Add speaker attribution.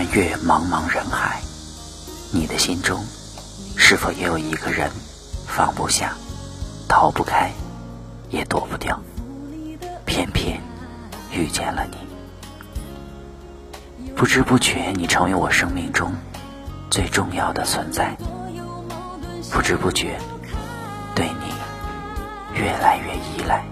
Speaker 1: 穿越茫茫人海你的心中是否也有一个人放不下逃不开也躲不掉偏偏遇见了你？不知不觉你成为我生命中最重要的存在。不知不觉对你越来越依赖。